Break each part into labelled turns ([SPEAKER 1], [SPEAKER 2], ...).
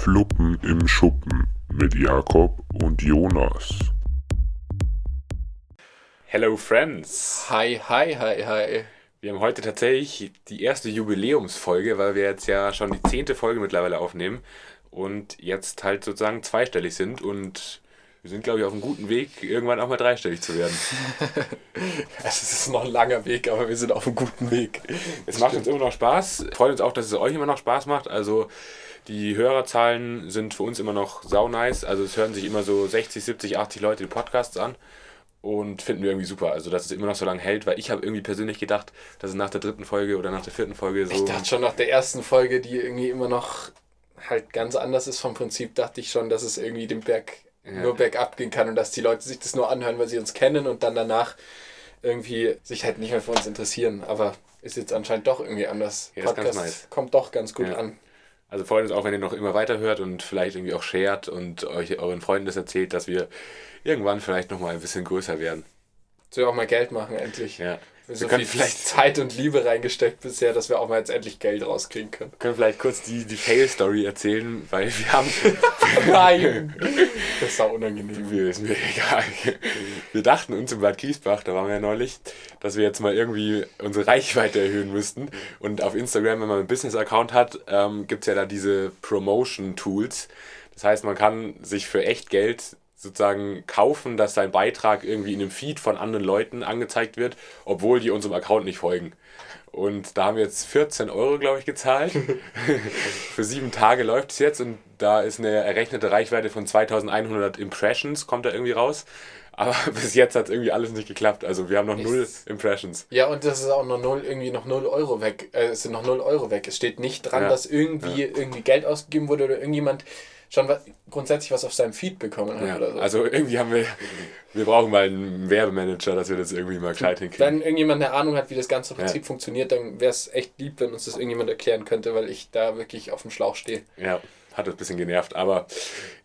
[SPEAKER 1] Fluppen im Schuppen mit Jakob und Jonas.
[SPEAKER 2] Hello Friends!
[SPEAKER 3] Hi, hi, hi, hi.
[SPEAKER 2] Wir haben heute tatsächlich die erste Jubiläumsfolge, weil wir jetzt ja schon die zehnte Folge mittlerweile aufnehmen und jetzt halt sozusagen zweistellig sind und wir sind, glaube ich, auf einem guten Weg, irgendwann auch mal dreistellig zu werden.
[SPEAKER 3] Es ist noch ein langer Weg, aber wir sind auf einem guten Weg.
[SPEAKER 2] Es macht uns immer noch Spaß. Freut uns auch, dass es euch immer noch Spaß macht. Also die Hörerzahlen sind für uns immer noch sau nice. Also es hören sich immer so 60, 70, 80 Leute die Podcasts an und finden wir irgendwie super. Also dass es immer noch so lange hält, weil ich habe irgendwie persönlich gedacht, dass es nach der dritten Folge oder nach der vierten Folge so...
[SPEAKER 3] Ich dachte schon nach der ersten Folge, die irgendwie immer noch halt ganz anders ist vom Prinzip, dachte ich schon, dass es irgendwie den Berg
[SPEAKER 2] Ja.
[SPEAKER 3] nur bergab gehen kann und dass die Leute sich das nur anhören, weil sie uns kennen und dann danach irgendwie sich halt nicht mehr für uns interessieren. Aber ist jetzt anscheinend doch irgendwie anders.
[SPEAKER 2] Ja, ganz nice.
[SPEAKER 3] kommt doch ganz gut
[SPEAKER 2] Ja.
[SPEAKER 3] an.
[SPEAKER 2] Also freut uns auch, wenn ihr noch immer weiterhört und vielleicht irgendwie auch shared und euch euren Freunden das erzählt, dass wir irgendwann vielleicht nochmal ein bisschen größer werden.
[SPEAKER 3] Dass wir auch mal Geld machen, endlich.
[SPEAKER 2] Ja.
[SPEAKER 3] Wir so
[SPEAKER 2] können
[SPEAKER 3] viel
[SPEAKER 2] vielleicht-
[SPEAKER 3] Zeit und Liebe reingesteckt bisher, dass wir auch mal jetzt endlich Geld rauskriegen können.
[SPEAKER 2] können vielleicht kurz die, die Fail-Story erzählen, weil wir haben.
[SPEAKER 3] Nein! Das ist auch unangenehm.
[SPEAKER 2] Wir, ist mir egal. Wir dachten uns in Bad Griesbach, da waren wir ja neulich, dass wir jetzt mal irgendwie unsere Reichweite erhöhen müssten. Und auf Instagram, wenn man einen Business-Account hat, ähm, gibt es ja da diese Promotion-Tools. Das heißt, man kann sich für echt Geld sozusagen kaufen, dass sein Beitrag irgendwie in einem Feed von anderen Leuten angezeigt wird, obwohl die unserem Account nicht folgen. Und da haben wir jetzt 14 Euro, glaube ich, gezahlt. Für sieben Tage läuft es jetzt und da ist eine errechnete Reichweite von 2100 Impressions, kommt da irgendwie raus. Aber bis jetzt hat es irgendwie alles nicht geklappt. Also wir haben noch null
[SPEAKER 3] Ist-
[SPEAKER 2] Impressions.
[SPEAKER 3] Ja, und das ist auch noch null, irgendwie noch 0 Euro weg. Äh, es sind noch 0 Euro weg. Es steht nicht dran,
[SPEAKER 2] Ja.
[SPEAKER 3] dass irgendwie, irgendwie Geld ausgegeben wurde oder irgendjemand schon was, grundsätzlich was auf seinem Feed bekommen hat
[SPEAKER 2] Ja,
[SPEAKER 3] oder so.
[SPEAKER 2] also irgendwie haben wir, wir brauchen mal einen Werbemanager, dass wir das irgendwie mal gescheit hinkriegen.
[SPEAKER 3] Wenn irgendjemand eine Ahnung hat, wie das ganze Prinzip funktioniert, dann wäre es echt lieb, wenn uns das irgendjemand erklären könnte, weil ich da wirklich auf dem Schlauch stehe.
[SPEAKER 2] Ja, hat uns ein bisschen genervt, aber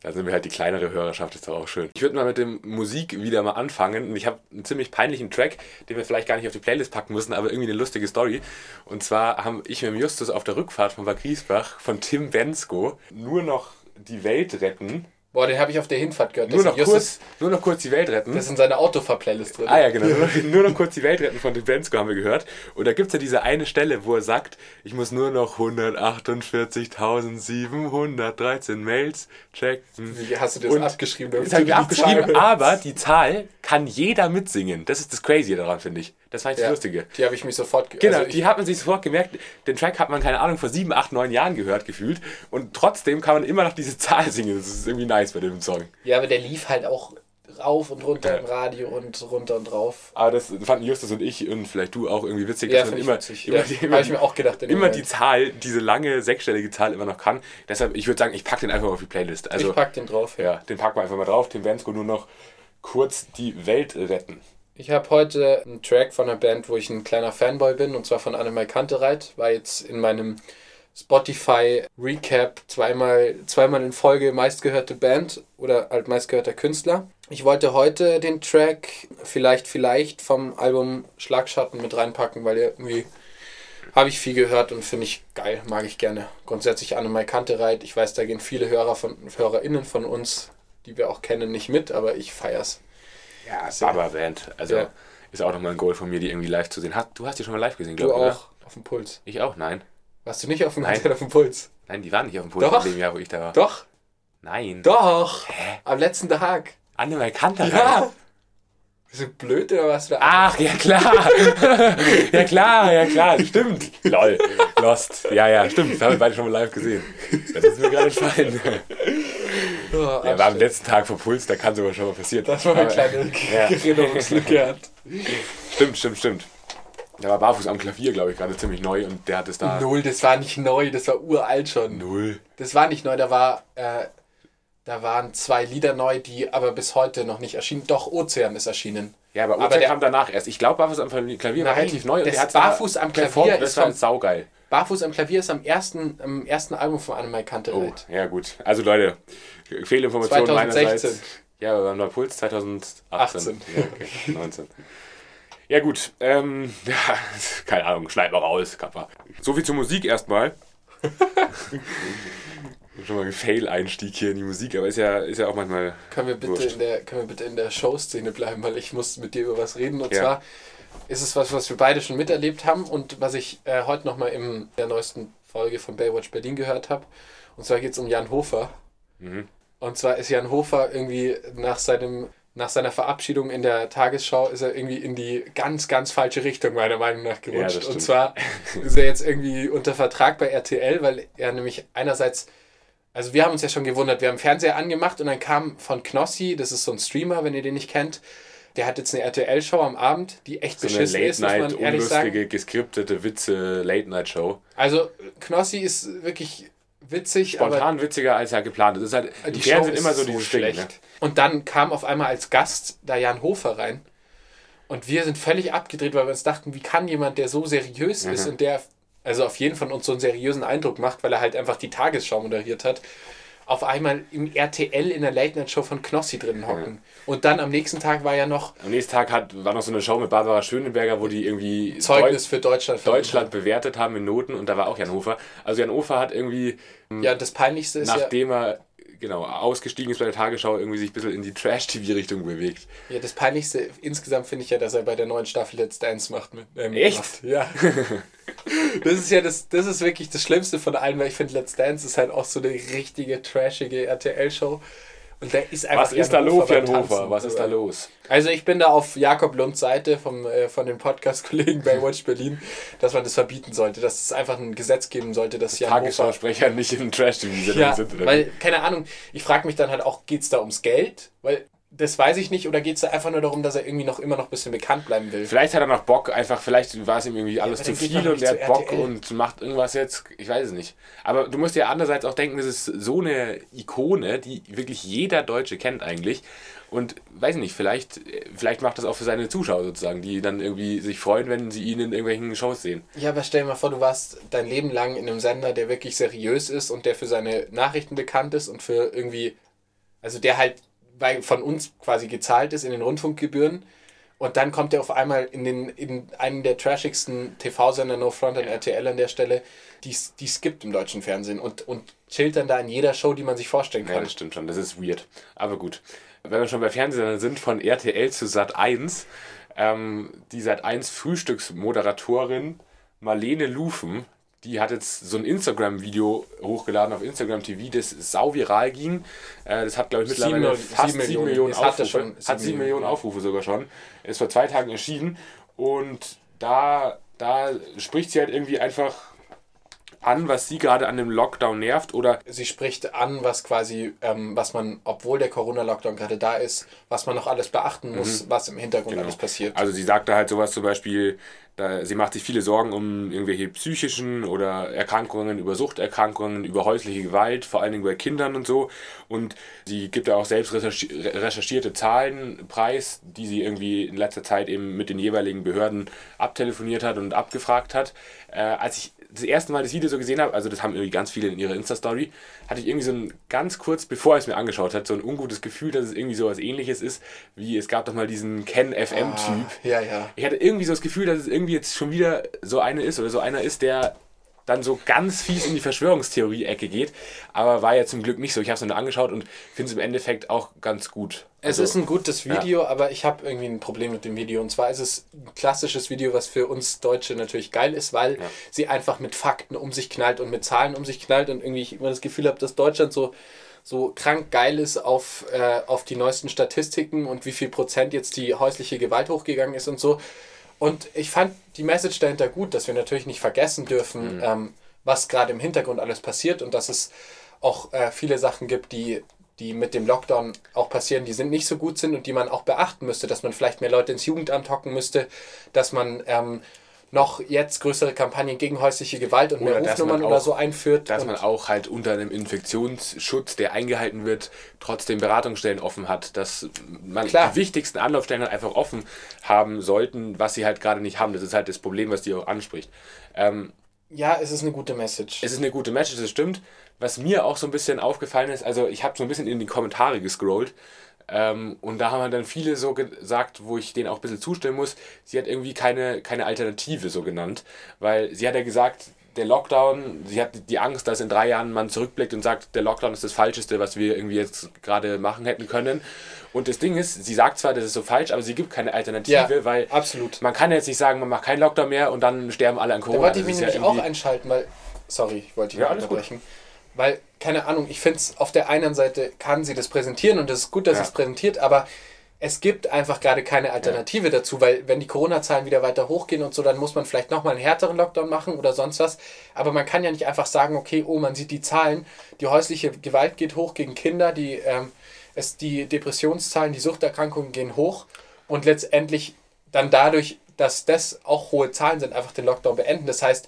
[SPEAKER 2] da sind wir halt die kleinere Hörerschaft, ist doch auch schön. Ich würde mal mit dem Musik wieder mal anfangen und ich habe einen ziemlich peinlichen Track, den wir vielleicht gar nicht auf die Playlist packen müssen, aber irgendwie eine lustige Story. Und zwar haben ich mit dem Justus auf der Rückfahrt von Bad Griesbach von Tim Bensko nur noch die Welt retten.
[SPEAKER 3] Boah, den habe ich auf der Hinfahrt gehört.
[SPEAKER 2] Nur noch, kurz, nur noch kurz die Welt retten.
[SPEAKER 3] Das ist in seiner Autofahr-Playlist drin.
[SPEAKER 2] Ah ja, genau. Nur noch, kurz die Welt retten von Tim Bensko haben wir gehört. Und da gibt es ja diese eine Stelle, wo er sagt, ich muss nur noch 148.713 Mails checken.
[SPEAKER 3] Wie hast du das
[SPEAKER 2] Und
[SPEAKER 3] abgeschrieben?
[SPEAKER 2] Das habe ich abgeschrieben, aber die Zahl kann jeder mitsingen. Das ist das Crazy daran, finde ich. Das fand ich
[SPEAKER 3] Ja,
[SPEAKER 2] das Lustige.
[SPEAKER 3] Die habe ich mich sofort... ge-
[SPEAKER 2] Genau,
[SPEAKER 3] also
[SPEAKER 2] die hat man sich sofort gemerkt. Den Track hat man, keine Ahnung, vor sieben, acht, neun Jahren gehört, gefühlt. Und trotzdem kann man immer noch diese Zahl singen. Das ist irgendwie nice bei dem Song.
[SPEAKER 3] ja, aber der lief halt auch rauf und runter
[SPEAKER 2] Ja.
[SPEAKER 3] im Radio und runter und rauf.
[SPEAKER 2] Aber das fanden Justus und ich und vielleicht du auch irgendwie witzig,
[SPEAKER 3] Ja,
[SPEAKER 2] dass man immer,
[SPEAKER 3] witzig.
[SPEAKER 2] immer,
[SPEAKER 3] Ja,
[SPEAKER 2] die,
[SPEAKER 3] habe
[SPEAKER 2] immer,
[SPEAKER 3] ich mir auch gedacht.
[SPEAKER 2] immer die. Zahl, diese lange sechsstellige Zahl immer noch kann. Deshalb, ich würde sagen, ich packe den einfach auf die Playlist. Also,
[SPEAKER 3] ich pack den drauf.
[SPEAKER 2] ja, den packen wir einfach mal drauf. Tim Bensko nur noch kurz die Welt retten.
[SPEAKER 3] Ich habe heute einen Track von einer Band, wo ich ein kleiner Fanboy bin, und zwar von Annemai Kantereit. War jetzt in meinem Spotify Recap zweimal, zweimal in Folge meistgehörte Band oder halt meistgehörter Künstler. Ich wollte heute den Track vielleicht, vielleicht vom Album Schlagschatten mit reinpacken, weil irgendwie habe ich viel gehört und finde ich geil, mag ich gerne. Grundsätzlich Annemai Kantereit. Ich weiß, da gehen viele Hörer von, HörerInnen von uns, die wir auch kennen, nicht mit, aber ich feier's.
[SPEAKER 2] Ja,
[SPEAKER 3] Sehr.
[SPEAKER 2] Baba Band. Also
[SPEAKER 3] Ja.
[SPEAKER 2] ist auch nochmal ein Goal von mir, die irgendwie live zu sehen. Hast, du hast die schon mal live gesehen,
[SPEAKER 3] Du
[SPEAKER 2] glaube ich.
[SPEAKER 3] auch auf dem Puls.
[SPEAKER 2] Oder? Ich auch, nein.
[SPEAKER 3] Warst du nicht auf dem
[SPEAKER 2] Nein.
[SPEAKER 3] Konzert auf dem Puls?
[SPEAKER 2] Nein, die waren nicht auf dem Puls
[SPEAKER 3] Doch.
[SPEAKER 2] in dem Jahr, wo ich da war.
[SPEAKER 3] Doch,
[SPEAKER 2] Nein.
[SPEAKER 3] doch. Am letzten Tag.
[SPEAKER 2] Annemai Kanter.
[SPEAKER 3] Ja. Bist du blöd oder was? Du
[SPEAKER 2] Ach, ja klar. ja klar, ja klar, stimmt. Lol, Lost. Ja, ja, stimmt. Das haben wir beide schon mal live gesehen. Das ist mir gerade entfallen.
[SPEAKER 3] oh,
[SPEAKER 2] Ja, war am letzten Tag vor Puls, da kann sogar schon mal passieren.
[SPEAKER 3] Das war eine kleine
[SPEAKER 2] Ja.
[SPEAKER 3] Erinnerungslücke. hat.
[SPEAKER 2] Stimmt, stimmt, stimmt. Der war barfuß am Klavier, glaube ich, gerade ziemlich neu und der hat es da.
[SPEAKER 3] Null, das war nicht neu, das war uralt schon.
[SPEAKER 2] Null.
[SPEAKER 3] Das war nicht neu, da war, äh, da waren zwei Lieder neu, die aber bis heute noch nicht erschienen. Doch, Ozean ist erschienen.
[SPEAKER 2] Ja, aber,
[SPEAKER 3] Aber
[SPEAKER 2] aber der kam danach erst. Ich glaube, barfuß am Klavier war
[SPEAKER 3] Nein,
[SPEAKER 2] relativ neu und
[SPEAKER 3] das
[SPEAKER 2] der hat
[SPEAKER 3] Barfuß am Klavier
[SPEAKER 2] Das
[SPEAKER 3] ist
[SPEAKER 2] war
[SPEAKER 3] vom-
[SPEAKER 2] saugeil.
[SPEAKER 3] Barfuß am Klavier ist am ersten, am ersten Album von Annemai
[SPEAKER 2] Oh,
[SPEAKER 3] Kantereit.
[SPEAKER 2] ja gut. Also Leute, Fehlinformationen
[SPEAKER 3] 2016.
[SPEAKER 2] meinerseits. Ja, wir waren bei Puls 2018.
[SPEAKER 3] 18.
[SPEAKER 2] Ja, okay. 19. Ja gut, ähm, ja, keine Ahnung, schneid mal raus, Kappa. So viel zur Musik erstmal. schon mal ein Fail-Einstieg hier in die Musik, aber ist ja, ist ja auch manchmal.
[SPEAKER 3] Können wir, bitte in der, können wir bitte in der Show-Szene bleiben, weil ich muss mit dir über was reden. Und ja. zwar ist es was, was wir beide schon miterlebt haben und was ich äh, heute nochmal in der neuesten Folge von Baywatch Berlin gehört habe. Und zwar geht es um Jan Hofer. Mhm. Und zwar ist Jan Hofer irgendwie nach seinem nach seiner Verabschiedung in der Tagesschau ist er irgendwie in die ganz, ganz falsche Richtung, meiner Meinung nach, gerutscht. Ja, und zwar ist er jetzt irgendwie unter Vertrag bei RTL, weil er nämlich einerseits, also wir haben uns ja schon gewundert, wir haben Fernseher angemacht und dann kam von Knossi, das ist so ein Streamer, wenn ihr den nicht kennt, der hat jetzt eine RTL-Show am Abend, die echt so beschissen
[SPEAKER 2] eine Late Night, ist, unlustige, geskriptete Witze Late-Night-Show.
[SPEAKER 3] Also Knossi ist wirklich witzig.
[SPEAKER 2] Spontan witziger als ja geplant. Das ist halt, die, die Fernsehen immer so, so dieses
[SPEAKER 3] schlecht. Ding, ne? Und dann kam auf einmal als Gast da Jan Hofer rein. Und wir sind völlig abgedreht, weil wir uns dachten, wie kann jemand, der so seriös mhm. ist und der also auf jeden von uns so einen seriösen Eindruck macht, weil er halt einfach die Tagesschau moderiert hat, auf einmal im RTL in der Late-Night-Show von Knossi drin hocken. Ja. Und dann am nächsten Tag war ja noch.
[SPEAKER 2] Am nächsten Tag hat, war noch so eine Show mit Barbara Schöneberger, wo die irgendwie.
[SPEAKER 3] Zeugnis Deu für Deutschland.
[SPEAKER 2] Deutschland bewertet haben in Noten und da war auch Jan Hofer. Also Jan Hofer hat irgendwie.
[SPEAKER 3] Ja, das Peinlichste ist.
[SPEAKER 2] Nachdem ja, er genau, ausgestiegen ist bei der Tagesschau, irgendwie sich ein bisschen in die Trash-TV-Richtung bewegt.
[SPEAKER 3] Ja, das Peinlichste insgesamt finde ich ja, dass er bei der neuen Staffel Let's Dance macht. Mit,
[SPEAKER 2] ähm, Echt? Macht.
[SPEAKER 3] Ja. das ist ja das, das ist wirklich das Schlimmste von allen, weil ich finde, Let's Dance ist halt auch so eine richtige, trashige RTL-Show. Und der ist
[SPEAKER 2] einfach Was ist da los, Jan Hofer? Was ist da los?
[SPEAKER 3] Also ich bin da auf Jakob Lunds Seite vom, äh, von dem Podcast-Kollegen Baywatch Berlin, dass man das verbieten sollte, dass es einfach ein Gesetz geben sollte, dass
[SPEAKER 2] Jan Tagesschausprecher nicht in Trash-TV
[SPEAKER 3] ja, sind. Oder weil, keine Ahnung, ich frage mich dann halt auch, geht es da ums Geld? Weil das weiß ich nicht. Oder geht es da einfach nur darum, dass er irgendwie noch immer noch ein bisschen bekannt bleiben will?
[SPEAKER 2] Vielleicht hat er noch Bock, einfach, vielleicht war es ihm irgendwie alles ja, zu viel und er hat Bock RTL. und macht irgendwas jetzt. Ich weiß es nicht. Aber du musst ja andererseits auch denken, das ist so eine Ikone, die wirklich jeder Deutsche kennt eigentlich. Und weiß nicht, vielleicht, vielleicht macht das auch für seine Zuschauer sozusagen, die dann irgendwie sich freuen, wenn sie ihn in irgendwelchen Shows sehen.
[SPEAKER 3] Ja, aber stell dir mal vor, du warst dein Leben lang in einem Sender, der wirklich seriös ist und der für seine Nachrichten bekannt ist und für irgendwie, also der halt bei, von uns quasi gezahlt ist in den Rundfunkgebühren. Und dann kommt er auf einmal in, den, in einen der trashigsten TV-Sender, No Front an RTL an der Stelle, die es gibt im deutschen Fernsehen und, und chillt dann da in jeder Show, die man sich vorstellen kann.
[SPEAKER 2] Ja, das stimmt schon, das ist weird. Aber gut, wenn wir schon bei Fernsehsendern sind, von RTL zu Sat 1, ähm, die Sat 1 Frühstücksmoderatorin Marlene Lufen die hat jetzt so ein Instagram-Video hochgeladen auf Instagram TV, das sau viral ging. Äh, das hat, glaube ich, mittlerweile sieben, fast 7 Millionen, Millionen Aufrufe. Schon, hat 7 Millionen Aufrufe sogar schon. Ist vor zwei Tagen erschienen. Und da, da spricht sie halt irgendwie einfach an, was sie gerade an dem Lockdown nervt oder
[SPEAKER 3] sie spricht an, was quasi, ähm, was man, obwohl der Corona-Lockdown gerade da ist, was man noch alles beachten muss, mhm. was im Hintergrund genau. alles passiert.
[SPEAKER 2] Also sie sagte halt sowas zum Beispiel, da, sie macht sich viele Sorgen um irgendwelche psychischen oder Erkrankungen, über Suchterkrankungen, über häusliche Gewalt, vor allen Dingen bei Kindern und so. Und sie gibt ja auch selbst recherchierte Zahlen preis, die sie irgendwie in letzter Zeit eben mit den jeweiligen Behörden abtelefoniert hat und abgefragt hat. Äh, als ich das erste Mal das Video so gesehen habe, also das haben irgendwie ganz viele in ihrer Insta-Story, hatte ich irgendwie so ein ganz kurz, bevor ich es mir angeschaut habe, so ein ungutes Gefühl, dass es irgendwie so was ähnliches ist, wie es gab doch mal diesen Ken FM-Typ.
[SPEAKER 3] Ah, ja, ja.
[SPEAKER 2] Ich hatte irgendwie so das Gefühl, dass es irgendwie jetzt schon wieder so eine ist oder so einer ist, der dann so ganz fies in die Verschwörungstheorie-Ecke geht. Aber war ja zum Glück nicht so. Ich habe es mir angeschaut und finde es im Endeffekt auch ganz gut.
[SPEAKER 3] Es also, ist ein gutes Video, ja. aber ich habe irgendwie ein Problem mit dem Video. Und zwar ist es ein klassisches Video, was für uns Deutsche natürlich geil ist, weil ja. sie einfach mit Fakten um sich knallt und mit Zahlen um sich knallt und irgendwie ich immer das Gefühl habe, dass Deutschland so so krank geil ist auf, äh, auf die neuesten Statistiken und wie viel Prozent jetzt die häusliche Gewalt hochgegangen ist und so. Und ich fand die Message dahinter gut, dass wir natürlich nicht vergessen dürfen, mhm. ähm, was gerade im Hintergrund alles passiert und dass es auch äh, viele Sachen gibt, die, die mit dem Lockdown auch passieren, die sind nicht so gut sind und die man auch beachten müsste, dass man vielleicht mehr Leute ins Jugendamt hocken müsste, dass man ähm, noch jetzt größere Kampagnen gegen häusliche Gewalt und oder mehr Rufnummern auch, oder so einführt.
[SPEAKER 2] Dass man auch halt unter einem Infektionsschutz, der eingehalten wird, trotzdem Beratungsstellen offen hat, dass man Klar. die wichtigsten Anlaufstellen halt einfach offen haben sollten, was sie halt gerade nicht haben. Das ist halt das Problem, was die auch anspricht. Ähm,
[SPEAKER 3] ja, es ist eine gute Message.
[SPEAKER 2] Es ist eine gute Message, das stimmt. Was mir auch so ein bisschen aufgefallen ist, also ich habe so ein bisschen in die Kommentare gescrollt ähm, und da haben dann viele so gesagt, wo ich denen auch ein bisschen zustimmen muss, sie hat irgendwie keine, keine Alternative so genannt, weil sie hat ja gesagt, der Lockdown, sie hat die Angst, dass in drei Jahren man zurückblickt und sagt, der Lockdown ist das Falscheste, was wir irgendwie jetzt gerade machen hätten können. Und das Ding ist, sie sagt zwar, das ist so falsch, aber sie gibt keine Alternative,
[SPEAKER 3] Ja,
[SPEAKER 2] weil
[SPEAKER 3] absolut.
[SPEAKER 2] man kann jetzt nicht sagen, man macht keinen Lockdown mehr und dann sterben alle an
[SPEAKER 3] Da
[SPEAKER 2] Corona.
[SPEAKER 3] wollte ich mich
[SPEAKER 2] ist ja
[SPEAKER 3] nämlich auch einschalten, weil. Sorry, ich wollte dich
[SPEAKER 2] Ja, alles gut.
[SPEAKER 3] Weil, keine Ahnung, ich finde es auf der einen Seite kann sie das präsentieren und es ist gut, dass
[SPEAKER 2] Ja.
[SPEAKER 3] sie es präsentiert, aber es gibt einfach gerade keine Alternative dazu, weil wenn die Corona-Zahlen wieder weiter hochgehen und so, dann muss man vielleicht nochmal einen härteren Lockdown machen oder sonst was. Aber man kann ja nicht einfach sagen, okay, oh, man sieht die Zahlen, die häusliche Gewalt geht hoch gegen Kinder, die, ähm, es, die Depressionszahlen, die Suchterkrankungen gehen hoch und letztendlich dann dadurch, dass das auch hohe Zahlen sind, einfach den Lockdown beenden. Das heißt,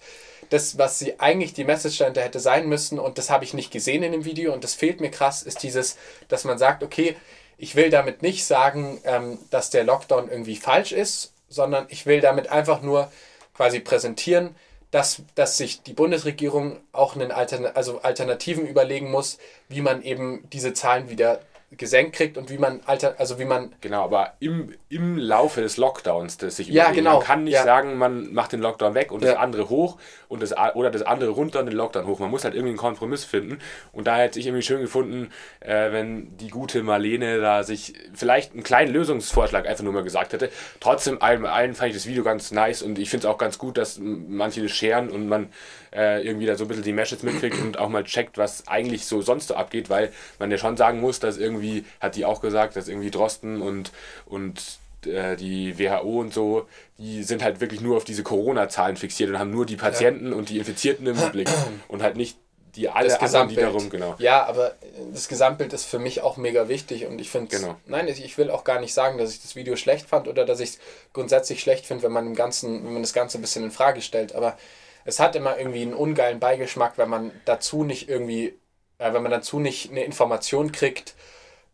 [SPEAKER 3] das, was sie eigentlich die Message dahinter hätte sein müssen, und das habe ich nicht gesehen in dem Video und das fehlt mir krass, ist dieses, dass man sagt, okay, ich will damit nicht sagen, ähm, dass der Lockdown irgendwie falsch ist, sondern ich will damit einfach nur quasi präsentieren, dass, dass sich die Bundesregierung auch einen Altern also Alternativen überlegen muss, wie man eben diese Zahlen wieder gesenkt kriegt und wie man alter also wie man
[SPEAKER 2] Genau, aber im, im Laufe des Lockdowns, das sich
[SPEAKER 3] Ja,
[SPEAKER 2] überlegen.
[SPEAKER 3] genau,
[SPEAKER 2] Man kann nicht
[SPEAKER 3] ja.
[SPEAKER 2] sagen, man macht den Lockdown weg und das
[SPEAKER 3] Ja.
[SPEAKER 2] andere hoch und das, oder das andere runter und den Lockdown hoch. Man muss halt irgendwie einen Kompromiss finden. Und da hätte ich irgendwie schön gefunden, äh, wenn die gute Marlene da sich vielleicht einen kleinen Lösungsvorschlag einfach nur mal gesagt hätte. Trotzdem, allen, allen fand ich das Video ganz nice und ich finde es auch ganz gut, dass manche das scheren und man äh, irgendwie da so ein bisschen die Message mitkriegt und auch mal checkt, was eigentlich so sonst so abgeht, weil man ja schon sagen muss, dass irgendwie, hat die auch gesagt, dass irgendwie Drosten und, und äh, die WHO und so, die sind halt wirklich nur auf diese Corona-Zahlen fixiert und haben nur die Patienten und die Infizierten im Blick und halt nicht die alle
[SPEAKER 3] das
[SPEAKER 2] anderen, die
[SPEAKER 3] Gesamtbild.
[SPEAKER 2] darum, genau.
[SPEAKER 3] Ja, aber das Gesamtbild ist für mich auch mega wichtig und ich finde,
[SPEAKER 2] Genau.
[SPEAKER 3] nein, ich ich will auch gar nicht sagen, dass ich das Video schlecht fand oder dass ich es grundsätzlich schlecht finde, wenn man im Ganzen, wenn man das Ganze ein bisschen in Frage stellt. Aber es hat immer irgendwie einen ungeilen Beigeschmack, wenn man dazu nicht irgendwie, äh, wenn man dazu nicht eine Information kriegt,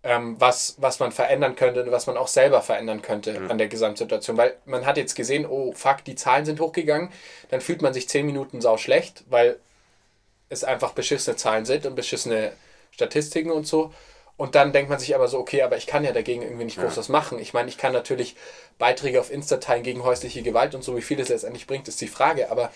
[SPEAKER 3] ähm, was, was man verändern könnte und was man auch selber verändern könnte an der Gesamtsituation. Weil man hat jetzt gesehen, oh fuck, die Zahlen sind hochgegangen, dann fühlt man sich zehn Minuten sau schlecht, weil es einfach beschissene Zahlen sind und beschissene Statistiken und so. Und dann denkt man sich aber so, okay, aber ich kann ja dagegen irgendwie nicht groß was machen. Ich meine, ich kann natürlich Beiträge auf Insta teilen gegen häusliche Gewalt und so, wie viel das letztendlich bringt, ist die Frage. Aber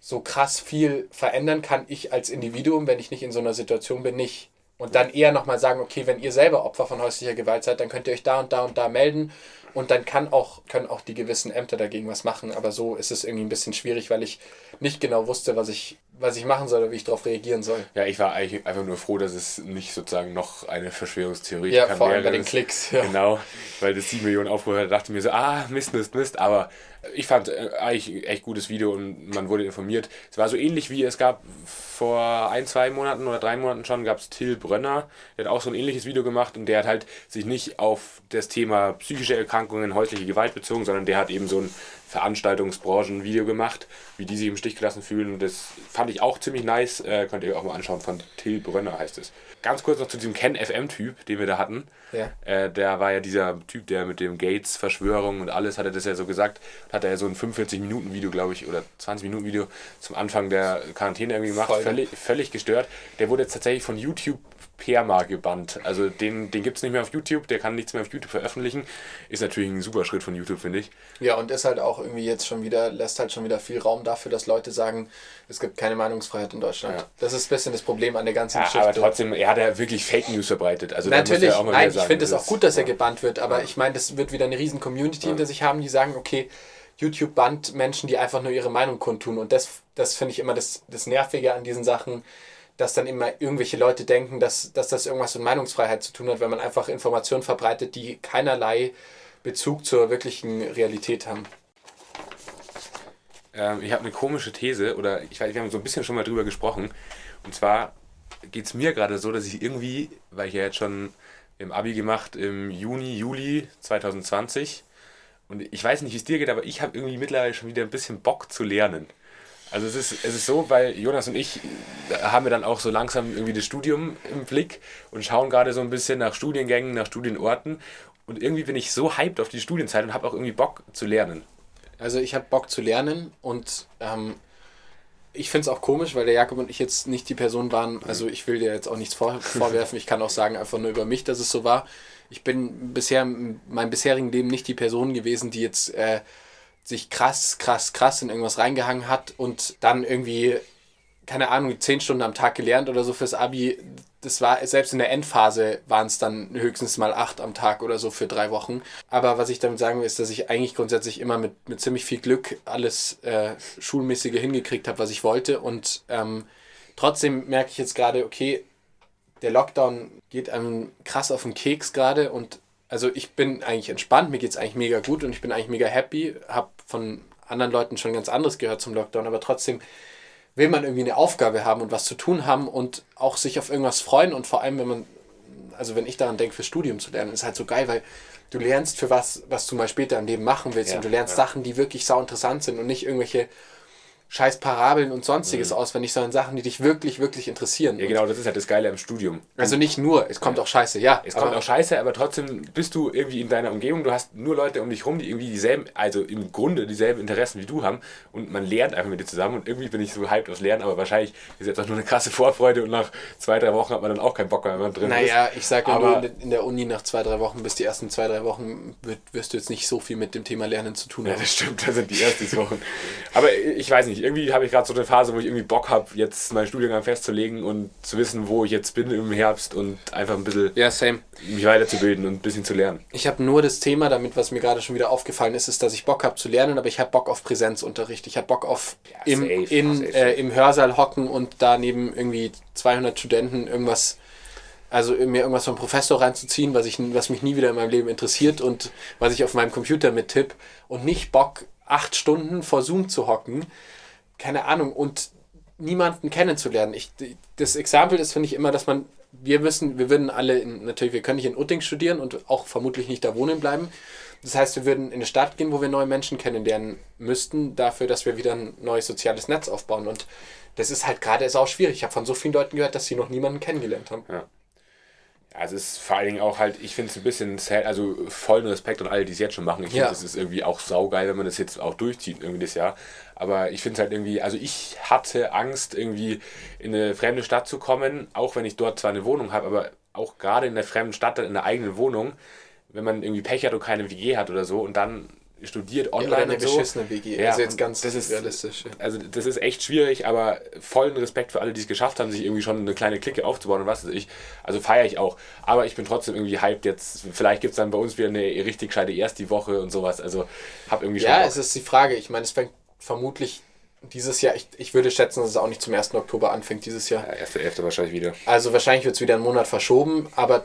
[SPEAKER 3] so krass viel verändern kann ich als Individuum, wenn ich nicht in so einer Situation bin, nicht. Und dann eher nochmal sagen, okay, wenn ihr selber Opfer von häuslicher Gewalt seid, dann könnt ihr euch da und da und da melden. Und dann kann auch, können auch die gewissen Ämter dagegen was machen. Aber so ist es irgendwie ein bisschen schwierig, weil ich nicht genau wusste, was ich, was ich machen soll oder wie ich darauf reagieren soll.
[SPEAKER 2] Ja, ich war eigentlich einfach nur froh, dass es nicht sozusagen noch eine Verschwörungstheorie
[SPEAKER 3] Ja,
[SPEAKER 2] kann
[SPEAKER 3] vor allem bei den Klicks. Ja.
[SPEAKER 2] Genau, weil das 7 Millionen Aufrufe hatte, dachte ich mir so, ah, Mist, Mist, Mist. Aber ich fand äh, eigentlich echt gutes Video und man wurde informiert. Es war so ähnlich wie es gab vor ein, zwei Monaten oder drei Monaten schon, gab es Till Brönner, der hat auch so ein ähnliches Video gemacht und der hat halt sich nicht auf das Thema psychische Erkrankungen, häusliche Gewalt bezogen, sondern der hat eben so ein Veranstaltungsbranchen-Video gemacht, wie die sich im Stich gelassen fühlen. Und das fand ich auch ziemlich nice. Äh, könnt ihr euch auch mal anschauen. Von Till Brönner heißt es. Ganz kurz noch zu diesem Ken FM-Typ, den wir da hatten.
[SPEAKER 3] Ja.
[SPEAKER 2] Äh, der war ja dieser Typ, der mit dem Gates-Verschwörung und alles, hat er das ja so gesagt. Hat er ja so ein 45-Minuten-Video, glaube ich, oder 20-Minuten-Video zum Anfang der Quarantäne irgendwie gemacht.
[SPEAKER 3] Voll.
[SPEAKER 2] Völlig, völlig gestört. Der wurde jetzt tatsächlich von YouTube Perma gebannt. Also den, den gibt es nicht mehr auf YouTube, der kann nichts mehr auf YouTube veröffentlichen. Ist natürlich ein super Schritt von YouTube, finde ich.
[SPEAKER 3] Ja, und ist halt auch irgendwie jetzt schon wieder, lässt halt schon wieder viel Raum dafür, dass Leute sagen, es gibt keine Meinungsfreiheit in Deutschland.
[SPEAKER 2] Ja.
[SPEAKER 3] Das ist ein bisschen das Problem an der ganzen
[SPEAKER 2] Ja,
[SPEAKER 3] Geschichte.
[SPEAKER 2] aber trotzdem, er hat ja wirklich Fake News verbreitet. Also
[SPEAKER 3] Natürlich,
[SPEAKER 2] mal
[SPEAKER 3] nein,
[SPEAKER 2] wieder
[SPEAKER 3] ich
[SPEAKER 2] sagen,
[SPEAKER 3] finde es auch gut, dass er gebannt wird, aber ich meine, das wird wieder eine riesen Community hinter sich haben, die sagen, okay, YouTube bannt Menschen, die einfach nur ihre Meinung kundtun. Und das, das finde ich immer das, das Nervige an diesen Sachen, dass dann immer irgendwelche Leute denken, dass, dass das irgendwas mit Meinungsfreiheit zu tun hat, wenn man einfach Informationen verbreitet, die keinerlei Bezug zur wirklichen Realität haben.
[SPEAKER 2] Ähm, ich habe eine komische These, oder ich weiß, wir haben so ein bisschen schon mal drüber gesprochen. Und zwar geht es mir gerade so, dass ich irgendwie, weil ich ja jetzt schon im Abi gemacht im Juni, Juli 2020, und ich weiß nicht, wie es dir geht, aber ich habe irgendwie mittlerweile schon wieder ein bisschen Bock zu lernen. Also es ist, es ist so, weil Jonas und ich äh, haben wir dann auch so langsam irgendwie das Studium im Blick und schauen gerade so ein bisschen nach Studiengängen, nach Studienorten. Und irgendwie bin ich so hyped auf die Studienzeit und habe auch irgendwie Bock zu lernen.
[SPEAKER 3] Also ich habe Bock zu lernen und ähm, ich finde es auch komisch, weil der Jakob und ich jetzt nicht die Person waren, also ich will dir jetzt auch nichts vor, vorwerfen, ich kann auch sagen einfach nur über mich, dass es so war. Ich bin bisher in meinem bisherigen Leben nicht die Person gewesen, die jetzt äh, sich krass, krass, krass in irgendwas reingehangen hat und dann irgendwie, keine Ahnung, zehn Stunden am Tag gelernt oder so fürs Abi. Das war, selbst in der Endphase waren es dann höchstens mal acht am Tag oder so für drei Wochen. Aber was ich damit sagen will, ist, dass ich eigentlich grundsätzlich immer mit, mit ziemlich viel Glück alles äh, Schulmäßige hingekriegt habe, was ich wollte. Und ähm, trotzdem merke ich jetzt gerade, okay, der Lockdown geht einem krass auf den Keks gerade und also ich bin eigentlich entspannt, mir geht es eigentlich mega gut und ich bin eigentlich mega happy, habe von anderen Leuten schon ganz anderes gehört zum Lockdown, aber trotzdem will man irgendwie eine Aufgabe haben und was zu tun haben und auch sich auf irgendwas freuen und vor allem, wenn man, also wenn ich daran denke, fürs Studium zu lernen, ist halt so geil, weil du lernst für was, was du mal später im Leben machen willst
[SPEAKER 2] Ja,
[SPEAKER 3] und du lernst
[SPEAKER 2] ja.
[SPEAKER 3] Sachen, die wirklich sau interessant sind und nicht irgendwelche scheiß Parabeln und sonstiges auswendig, sondern Sachen, die dich wirklich, wirklich interessieren.
[SPEAKER 2] Ja, genau, das ist halt das Geile am Studium.
[SPEAKER 3] Also nicht nur, es kommt auch scheiße, ja.
[SPEAKER 2] Es kommt auch scheiße, aber trotzdem bist du irgendwie in deiner Umgebung, du hast nur Leute um dich rum, die irgendwie dieselben, also im Grunde dieselben Interessen wie du haben und man lernt einfach mit dir zusammen und irgendwie bin ich so hyped aufs Lernen, aber wahrscheinlich ist jetzt auch nur eine krasse Vorfreude und nach zwei, drei Wochen hat man dann auch keinen Bock mehr, wenn man drin
[SPEAKER 3] Naja,
[SPEAKER 2] ist.
[SPEAKER 3] ich sage ja nur, in der- Uni nach zwei, drei Wochen, bis die ersten zwei, drei Wochen, wirst du jetzt nicht so viel mit dem Thema Lernen zu tun
[SPEAKER 2] Ja,
[SPEAKER 3] haben.
[SPEAKER 2] das stimmt, das sind die ersten Wochen. Aber ich weiß nicht, irgendwie habe ich gerade so eine Phase, wo ich irgendwie Bock habe, jetzt meinen Studiengang festzulegen und zu wissen, wo ich jetzt bin im Herbst und einfach ein bisschen
[SPEAKER 3] Ja, same.
[SPEAKER 2] mich weiterzubilden und ein bisschen zu lernen.
[SPEAKER 3] Ich habe nur das Thema damit, was mir gerade schon wieder aufgefallen ist, ist, dass ich Bock habe zu lernen, aber ich habe Bock auf Präsenzunterricht. Ich habe Bock auf
[SPEAKER 2] Ja,
[SPEAKER 3] im,
[SPEAKER 2] safe,
[SPEAKER 3] in,
[SPEAKER 2] safe,
[SPEAKER 3] äh, im Hörsaal hocken und da neben irgendwie 200 Studenten irgendwas, also mir irgendwas vom Professor reinzuziehen, was, ich, was mich nie wieder in meinem Leben interessiert und was ich auf meinem Computer mittipp und nicht Bock, acht Stunden vor Zoom zu hocken, keine Ahnung, und niemanden kennenzulernen. Ich, das Exempel ist, finde ich, immer, dass man, wir wissen, wir würden alle, in, natürlich, wir können nicht in Utting studieren und auch vermutlich nicht da wohnen bleiben. Das heißt, wir würden in eine Stadt gehen, wo wir neue Menschen kennenlernen müssten, dafür, dass wir wieder ein neues soziales Netz aufbauen. Und das ist halt gerade sau schwierig. Ich habe von so vielen Leuten gehört, dass sie noch niemanden kennengelernt haben.
[SPEAKER 2] Ja. Also es ist vor allen Dingen auch halt, ich finde es ein bisschen sad, also vollen Respekt an alle, die es jetzt schon machen. Ich
[SPEAKER 3] Ja.
[SPEAKER 2] finde, es ist irgendwie auch saugeil, wenn man das jetzt auch durchzieht irgendwie das Jahr. Aber ich finde es halt irgendwie, also ich hatte Angst, irgendwie in eine fremde Stadt zu kommen, auch wenn ich dort zwar eine Wohnung habe, aber auch gerade in der fremden Stadt, dann in der eigenen Wohnung, wenn man irgendwie Pech hat und keine WG hat oder so und dann studiert online
[SPEAKER 3] Oder eine
[SPEAKER 2] und so.
[SPEAKER 3] beschissene WG.
[SPEAKER 2] Ja,
[SPEAKER 3] also jetzt ganz
[SPEAKER 2] das ist
[SPEAKER 3] realistisch.
[SPEAKER 2] Also das ist echt schwierig, aber vollen Respekt für alle, die es geschafft haben, sich irgendwie schon eine kleine Clique aufzubauen und was weiß ich. Also feiere ich auch. Aber ich bin trotzdem irgendwie hyped jetzt. Vielleicht gibt es dann bei uns wieder eine richtig gescheite erste Woche und sowas. Also hab irgendwie schon
[SPEAKER 3] Ja,
[SPEAKER 2] Bock.
[SPEAKER 3] es ist die Frage. Ich meine, es fängt vermutlich dieses Jahr, ich, ich würde schätzen, dass es auch nicht zum 1. Oktober anfängt dieses Jahr.
[SPEAKER 2] ja, erste Elfte wahrscheinlich wieder.
[SPEAKER 3] Also wahrscheinlich wird es wieder einen Monat verschoben, aber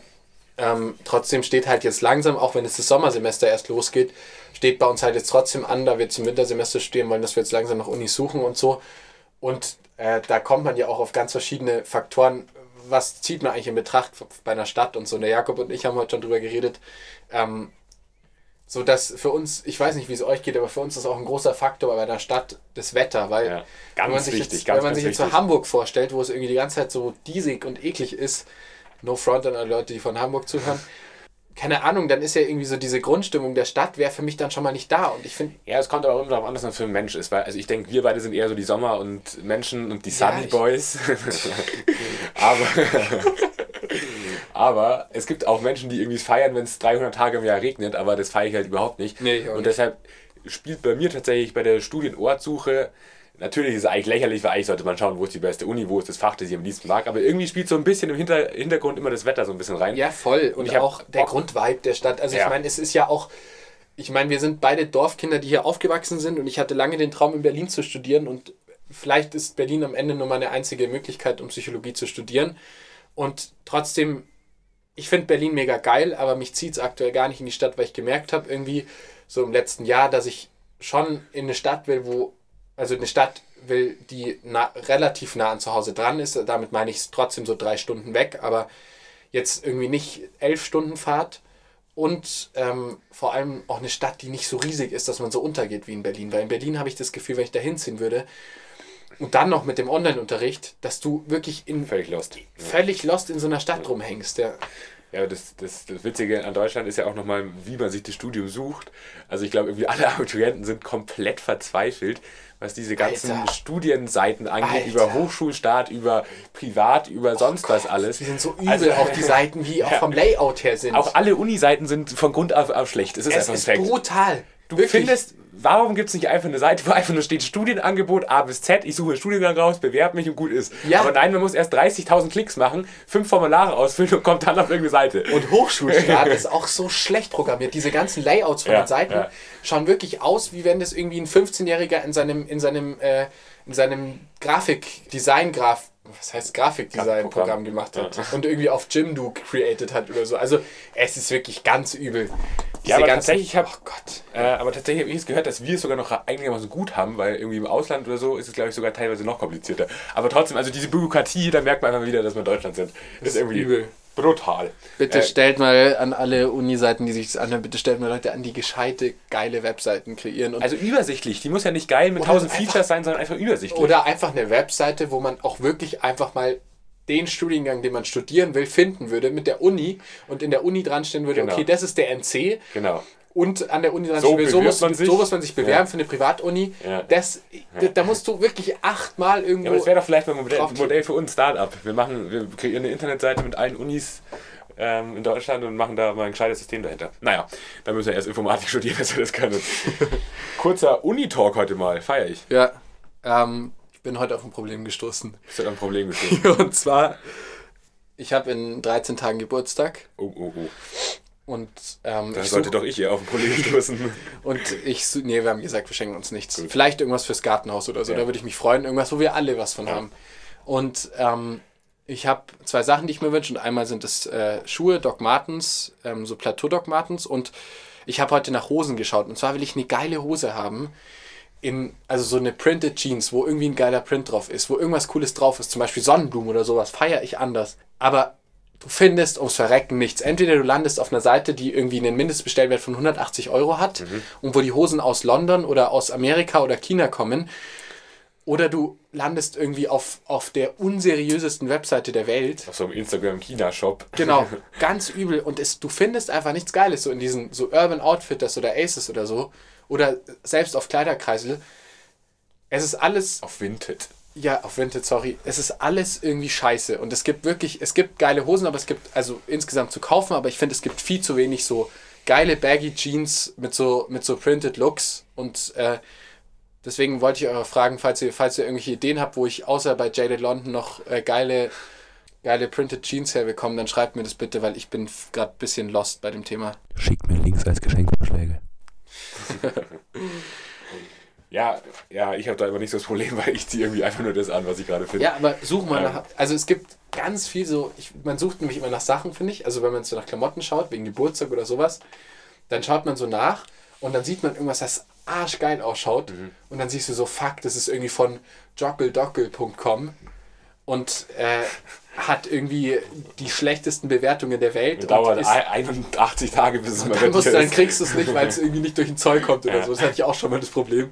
[SPEAKER 3] ähm, trotzdem steht halt jetzt langsam, auch wenn es das Sommersemester erst losgeht, steht bei uns halt jetzt trotzdem an, da wir zum Wintersemester studieren wollen, dass wir jetzt langsam nach Unis suchen und so. Und äh, da kommt man ja auch auf ganz verschiedene Faktoren. Was zieht man eigentlich in Betracht bei einer Stadt und so? Und der Jakob und ich haben heute schon drüber geredet. Ähm, so dass für uns, ich weiß nicht, wie es euch geht, aber für uns ist auch ein großer Faktor bei einer Stadt das Wetter, weil
[SPEAKER 2] Ja,
[SPEAKER 3] wenn man sich
[SPEAKER 2] wichtig,
[SPEAKER 3] jetzt, wenn man sich jetzt so Hamburg vorstellt, wo es irgendwie die ganze Zeit so diesig und eklig ist, no front an alle Leute, die von Hamburg zuhören, keine Ahnung, dann ist ja irgendwie so diese Grundstimmung der Stadt wäre für mich dann schon mal nicht da und ich finde,
[SPEAKER 2] Ja, es kommt aber auch immer darauf an, was man für ein Mensch ist. Weil, also ich denke, wir beide sind eher so die Sommer- und Menschen und die
[SPEAKER 3] Ja,
[SPEAKER 2] Sunny
[SPEAKER 3] ich-
[SPEAKER 2] Boys. aber, aber es gibt auch Menschen, die irgendwie feiern, wenn es 300 Tage im Jahr regnet, aber das feiere ich halt überhaupt nicht.
[SPEAKER 3] Nee, ich
[SPEAKER 2] und
[SPEAKER 3] nicht.
[SPEAKER 2] deshalb spielt bei mir tatsächlich bei der Studienortsuche Natürlich ist es eigentlich lächerlich, weil eigentlich sollte man schauen, wo ist die beste Uni, wo ist das Fach, das ich am liebsten mag. Aber irgendwie spielt so ein bisschen im Hinter Hintergrund immer das Wetter so ein bisschen rein.
[SPEAKER 3] ja voll und
[SPEAKER 2] hab
[SPEAKER 3] auch der Grundvibe der Stadt. Also
[SPEAKER 2] Ja.
[SPEAKER 3] ich meine, es ist ja auch, ich meine, wir sind beide Dorfkinder, die hier aufgewachsen sind und ich hatte lange den Traum, in Berlin zu studieren und vielleicht ist Berlin am Ende nur meine einzige Möglichkeit, um Psychologie zu studieren. Und trotzdem, ich finde Berlin mega geil, aber mich zieht es aktuell gar nicht in die Stadt, weil ich gemerkt habe, irgendwie so im letzten Jahr, dass ich schon in eine Stadt will, wo, also eine Stadt will, die na, relativ nah an zu Hause dran ist. Damit meine ich es trotzdem so drei Stunden weg, aber jetzt irgendwie nicht elf Stunden Fahrt. Und ähm, vor allem auch eine Stadt, die nicht so riesig ist, dass man so untergeht wie in Berlin. Weil in Berlin habe ich das Gefühl, wenn ich da hinziehen würde, und dann noch mit dem Online-Unterricht, dass du wirklich in
[SPEAKER 2] Völlig lost.
[SPEAKER 3] völlig lost in so einer Stadt rumhängst. Ja.
[SPEAKER 2] Ja, das, das, das Witzige an Deutschland ist ja auch nochmal, wie man sich das Studium sucht. Also ich glaube, irgendwie alle Abiturienten sind komplett verzweifelt, was diese ganzen
[SPEAKER 3] Alter.
[SPEAKER 2] Studienseiten angeht,
[SPEAKER 3] Alter.
[SPEAKER 2] über Hochschulstaat, über Privat, über sonst was alles.
[SPEAKER 3] Die sind so übel,
[SPEAKER 2] Also-
[SPEAKER 3] auch die Seiten, wie auch
[SPEAKER 2] Ja.
[SPEAKER 3] vom Layout her sind.
[SPEAKER 2] Auch alle Uniseiten sind von Grund auf, auf schlecht. Es ist
[SPEAKER 3] es
[SPEAKER 2] einfach ein
[SPEAKER 3] ist
[SPEAKER 2] Fact.
[SPEAKER 3] brutal.
[SPEAKER 2] Du
[SPEAKER 3] Wirklich.
[SPEAKER 2] findest, warum gibt es nicht einfach eine Seite, wo einfach nur steht Studienangebot A bis Z, ich suche einen Studiengang raus, bewerbe mich und gut ist.
[SPEAKER 3] Ja.
[SPEAKER 2] Aber nein, man muss erst 30.000 Klicks machen, fünf Formulare ausfüllen und kommt dann auf irgendeine Seite.
[SPEAKER 3] Und Hochschulstaat ist auch so schlecht programmiert. Diese ganzen Layouts von
[SPEAKER 2] Ja,
[SPEAKER 3] den Seiten
[SPEAKER 2] ja.
[SPEAKER 3] schauen wirklich aus, wie wenn das irgendwie ein 15-Jähriger in seinem, in seinem, äh, in seinem Grafik-Design-Graf was heißt Grafikdesign-Programm gemacht hat und irgendwie auf Jimdo created hat oder so. Also es ist wirklich ganz übel.
[SPEAKER 2] Ja,
[SPEAKER 3] Diese
[SPEAKER 2] aber
[SPEAKER 3] ganzen-
[SPEAKER 2] tatsächlich habe
[SPEAKER 3] oh Gott.
[SPEAKER 2] äh, aber tatsächlich habe ich es gehört, dass wir es sogar noch einigermaßen gut haben, weil irgendwie im Ausland oder so ist es, glaube ich, sogar teilweise noch komplizierter. Aber trotzdem, also diese Bürokratie, da merkt man einfach wieder, dass wir in Deutschland sind. Das ist irgendwie
[SPEAKER 3] übel.
[SPEAKER 2] Brutal.
[SPEAKER 3] Bitte
[SPEAKER 2] Äh,
[SPEAKER 3] stellt mal an alle Uni-Seiten, die sich das anhören, bitte stellt mal Leute an, die gescheite, geile Webseiten kreieren. Und
[SPEAKER 2] Also übersichtlich, die muss ja nicht geil mit
[SPEAKER 3] Oder
[SPEAKER 2] tausend
[SPEAKER 3] einfach-
[SPEAKER 2] Features sein, sondern einfach übersichtlich.
[SPEAKER 3] Oder einfach eine Webseite, wo man auch wirklich einfach mal den Studiengang, den man studieren will, finden würde mit der Uni und in der Uni dran stehen würde,
[SPEAKER 2] Genau.
[SPEAKER 3] okay, das ist der NC
[SPEAKER 2] genau.
[SPEAKER 3] Und an der Uni dran
[SPEAKER 2] So
[SPEAKER 3] so muss,
[SPEAKER 2] man sich.
[SPEAKER 3] so muss man sich bewerben
[SPEAKER 2] Ja.
[SPEAKER 3] für eine Privatuni.
[SPEAKER 2] Ja.
[SPEAKER 3] Das, da, da musst du wirklich achtmal irgendwo...
[SPEAKER 2] Ja, aber das wäre doch vielleicht mal ein Modell. Modell für uns, Startup. Wir machen, wir kreieren eine Internetseite mit allen Unis ähm, in Deutschland und machen da mal ein gescheites System dahinter. Naja, da müssen wir erst Informatik studieren, dass wir das können. Kurzer Uni-Talk heute mal, feiere ich.
[SPEAKER 3] ja, ähm, ich bin heute auf ein Problem gestoßen.
[SPEAKER 2] Das hat ein Problem gestellt.
[SPEAKER 3] Und zwar, ich habe in 13 Tagen Geburtstag
[SPEAKER 2] Oh, oh, oh.
[SPEAKER 3] Und ähm,
[SPEAKER 2] Da
[SPEAKER 3] ich
[SPEAKER 2] sollte doch ich hier auf ein Problem stoßen.
[SPEAKER 3] Und ich, su- nee, wir haben gesagt, wir schenken uns nichts. Vielleicht irgendwas fürs Gartenhaus oder so, da würde ich mich freuen. Irgendwas, wo wir alle was von haben. Und ähm, ich habe zwei Sachen, die ich mir wünsche. Und einmal sind es äh, Schuhe, Doc Martens, ähm, so Plateau Doc Martens. Und ich habe heute nach Hosen geschaut. Und zwar will ich eine geile Hose haben. In, also so eine Printed Jeans, wo irgendwie ein geiler Print drauf ist, wo irgendwas Cooles drauf ist, zum Beispiel Sonnenblumen oder sowas, feiere ich anders. Aber du findest ums Verrecken nichts. Entweder du landest auf einer Seite, die irgendwie einen Mindestbestellwert von 180 Euro hat und wo die Hosen aus London oder aus Amerika oder China kommen, oder du landest irgendwie auf, auf der unseriösesten Webseite der Welt.
[SPEAKER 2] Auf so einem Instagram-China-Shop.
[SPEAKER 3] Genau, ganz übel. Und es, du findest einfach nichts Geiles, so in diesen so Urban Outfitters oder Aces oder so. Oder selbst auf Kleiderkreisel. Es ist alles
[SPEAKER 2] Auf Vinted.
[SPEAKER 3] Ja, auf Vinted, sorry. Es ist alles irgendwie scheiße. Und es gibt wirklich, es gibt geile Hosen, aber es gibt, also insgesamt zu kaufen, aber ich finde, es gibt viel zu wenig so geile Baggy Jeans mit so, mit so Printed Looks. Und äh, deswegen wollte ich eure fragen, falls ihr, falls ihr irgendwelche Ideen habt, wo ich außer bei Jaded London noch äh, geile, geile Printed Jeans herbekomme, dann schreibt mir das bitte, weil ich bin gerade ein bisschen lost bei dem Thema.
[SPEAKER 4] Schickt mir Links als Geschenkvorschläge.
[SPEAKER 2] Ja, ja, ich habe da immer nicht so das Problem, weil ich ziehe irgendwie einfach nur das an, was ich gerade finde.
[SPEAKER 3] Ja, aber such mal
[SPEAKER 2] Ähm.
[SPEAKER 3] nach. Also es gibt ganz viel so. Ich, man sucht nämlich immer nach Sachen, finde ich. Also wenn man so nach Klamotten schaut, wegen Geburtstag oder sowas, dann schaut man so nach und dann sieht man irgendwas, das arschgeil ausschaut.
[SPEAKER 2] Mhm.
[SPEAKER 3] Und dann siehst du so, fuck, das ist irgendwie von jockeldockel.com und äh, hat irgendwie die schlechtesten Bewertungen der Welt. und
[SPEAKER 2] Dauert
[SPEAKER 3] ist,
[SPEAKER 2] ein- 81 Tage, bis es mal
[SPEAKER 3] dann, musst, dann kriegst du es nicht, weil es irgendwie nicht durch den Zoll kommt oder
[SPEAKER 2] Ja.
[SPEAKER 3] so. Das hatte ich auch schon mal das Problem.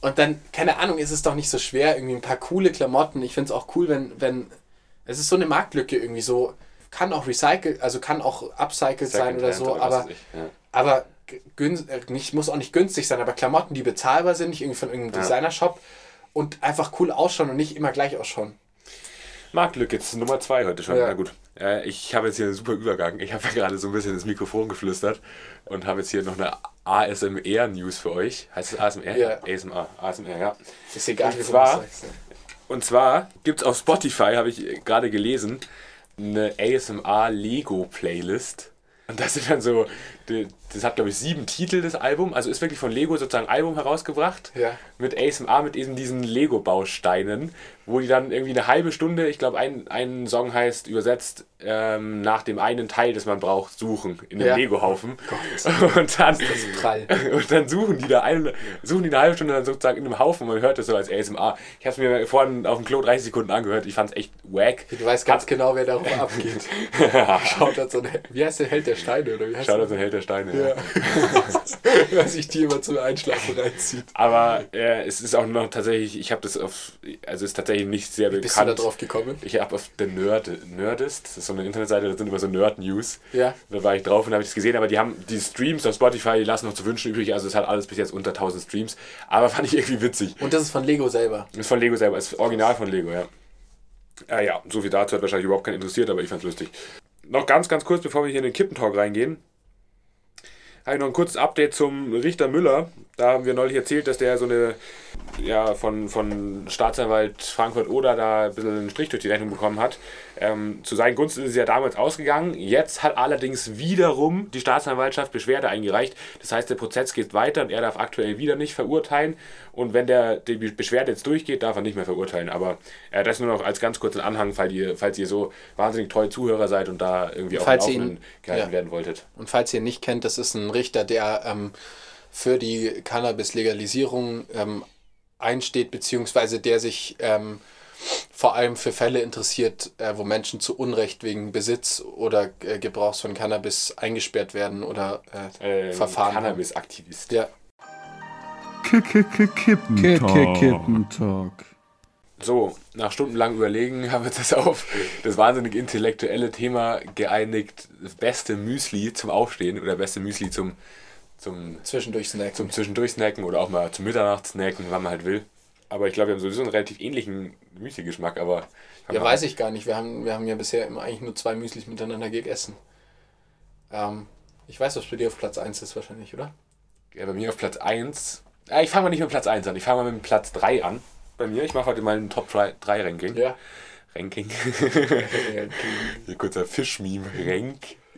[SPEAKER 3] Und dann, keine Ahnung, ist es doch nicht so schwer, irgendwie ein paar coole Klamotten. Ich finde es auch cool, wenn, wenn. Es ist so eine Marktlücke irgendwie so. Kann auch recycelt, also kann auch upcycled sein oder so,
[SPEAKER 2] was
[SPEAKER 3] aber,
[SPEAKER 2] ich, ja.
[SPEAKER 3] aber gün, äh, nicht, muss auch nicht günstig sein, aber Klamotten, die bezahlbar sind, nicht irgendwie von irgendeinem
[SPEAKER 2] Ja.
[SPEAKER 3] Designer-Shop und einfach cool ausschauen und nicht immer gleich ausschauen.
[SPEAKER 2] Marktlücke, jetzt Nummer zwei heute schon.
[SPEAKER 3] Ja.
[SPEAKER 2] Na gut. Äh, ich habe jetzt hier einen super Übergang. Ich habe ja gerade so ein bisschen ins Mikrofon geflüstert und habe jetzt hier noch eine ASMR-News für euch. Heißt es ASMR?
[SPEAKER 3] Ja.
[SPEAKER 2] ASMR, ASMR, ja.
[SPEAKER 3] Ist egal,
[SPEAKER 2] Und zwar-
[SPEAKER 3] sagst. ne?
[SPEAKER 2] Und zwar gibt es auf Spotify, habe ich gerade gelesen, eine ASMR-Lego-Playlist. Und das sind dann so, das hat glaube ich sieben Titel, das Album. Also ist wirklich von Lego sozusagen ein Album herausgebracht.
[SPEAKER 3] Ja.
[SPEAKER 2] Mit ASMR, mit eben diesen Lego-Bausteinen, wo die dann irgendwie eine halbe Stunde, ich glaube ein, ein Song heißt übersetzt, ähm, nach dem einen Teil, das man braucht, suchen in dem
[SPEAKER 3] Ja.
[SPEAKER 2] Lego-Haufen. Und dann,
[SPEAKER 3] Prall.
[SPEAKER 2] und dann suchen die da eine, suchen die eine halbe Stunde dann sozusagen in einem Haufen und man hört das so als ASMR. Ich habe es mir vorhin auf dem Klo 30 Sekunden angehört. Ich fand es echt wack.
[SPEAKER 3] Du weißt ganz genau, wer darüber abgeht. Schaut an so eine, wie heißt der Held der Steine oder wie heißt
[SPEAKER 2] Schaut
[SPEAKER 3] der?
[SPEAKER 2] aus den Held der Steine. Ja.
[SPEAKER 3] Wer sich die immer zum Einschlafen reinzieht.
[SPEAKER 2] Aber äh, es ist auch noch tatsächlich, ich habe das auf, also es ist tatsächlich nicht sehr
[SPEAKER 3] Bist du da
[SPEAKER 2] bekannt.
[SPEAKER 3] drauf gekommen?
[SPEAKER 2] Ich habe auf der Nerd, Nerdist, das ist so eine Internetseite, da sind immer so Nerd-News.
[SPEAKER 3] Ja.
[SPEAKER 2] Da war ich drauf und habe ich das gesehen, aber die haben die Streams auf Spotify, die lassen noch zu wünschen übrig, also es hat alles bis jetzt unter 1000 Streams, aber fand ich irgendwie witzig.
[SPEAKER 3] Und das ist von Lego selber.
[SPEAKER 2] Das ist von Lego selber, ist original von Lego, ja. Ja, ja, so viel dazu hat wahrscheinlich überhaupt keinen interessiert, aber ich fand's lustig. Noch ganz, ganz kurz, bevor wir hier in den Kippentalk reingehen, habe ich noch ein kurzes Update zum Richter Müller. Da haben wir neulich erzählt, dass der so eine, ja, von, von Staatsanwalt Frankfurt Oder da ein bisschen einen Strich durch die Rechnung bekommen hat. Ähm, zu seinen Gunsten ist es ja damals ausgegangen. Jetzt hat allerdings wiederum die Staatsanwaltschaft Beschwerde eingereicht. Das heißt, der Prozess geht weiter und er darf aktuell wieder nicht verurteilen. Und wenn der, die Beschwerde jetzt durchgeht, darf er nicht mehr verurteilen. Aber äh, das nur noch als ganz kurzen Anhang, falls ihr, falls ihr so wahnsinnig treue Zuhörer seid und da irgendwie
[SPEAKER 3] Falls
[SPEAKER 2] auf
[SPEAKER 3] ihn-
[SPEAKER 2] gehalten
[SPEAKER 3] ja.
[SPEAKER 2] werden wolltet.
[SPEAKER 3] Und falls ihr ihn nicht kennt, das ist ein Richter, der ähm, für die Cannabis-Legalisierung ähm, einsteht, beziehungsweise der sich ähm, vor allem für Fälle interessiert, äh, wo Menschen zu Unrecht wegen Besitz oder äh, Gebrauchs von Cannabis eingesperrt werden oder äh,
[SPEAKER 2] Ähm,
[SPEAKER 3] Verfahren.
[SPEAKER 2] Cannabis-Aktivist.
[SPEAKER 3] Ja,
[SPEAKER 5] Kippentalk.
[SPEAKER 2] So, nach stundenlangem Überlegen haben wir uns das auf das wahnsinnig intellektuelle Thema geeinigt. Das beste Müsli zum Aufstehen oder beste Müsli zum, zum,
[SPEAKER 3] zwischendurch snacken.
[SPEAKER 2] zum Zwischendurch-Snacken oder auch mal zum Mitternachtssnacken, wann man halt will. Aber ich glaube, wir haben sowieso einen relativ ähnlichen Müsli-Geschmack, aber.
[SPEAKER 3] Ja, weiß ich gar nicht. Wir haben, wir haben ja bisher immer eigentlich nur zwei Müslis miteinander gegessen. Ähm, ich weiß, was bei dir auf Platz 1 ist wahrscheinlich, oder?
[SPEAKER 2] Ja, bei mir auf Platz 1. Ja, ich fange mal nicht mit Platz 1 an, ich fange mal mit Platz 3 an. Bei mir, ich mache heute mal ein Top 3 Ranking.
[SPEAKER 3] Ja.
[SPEAKER 2] Ranking. Hier kurzer Fisch-Meme.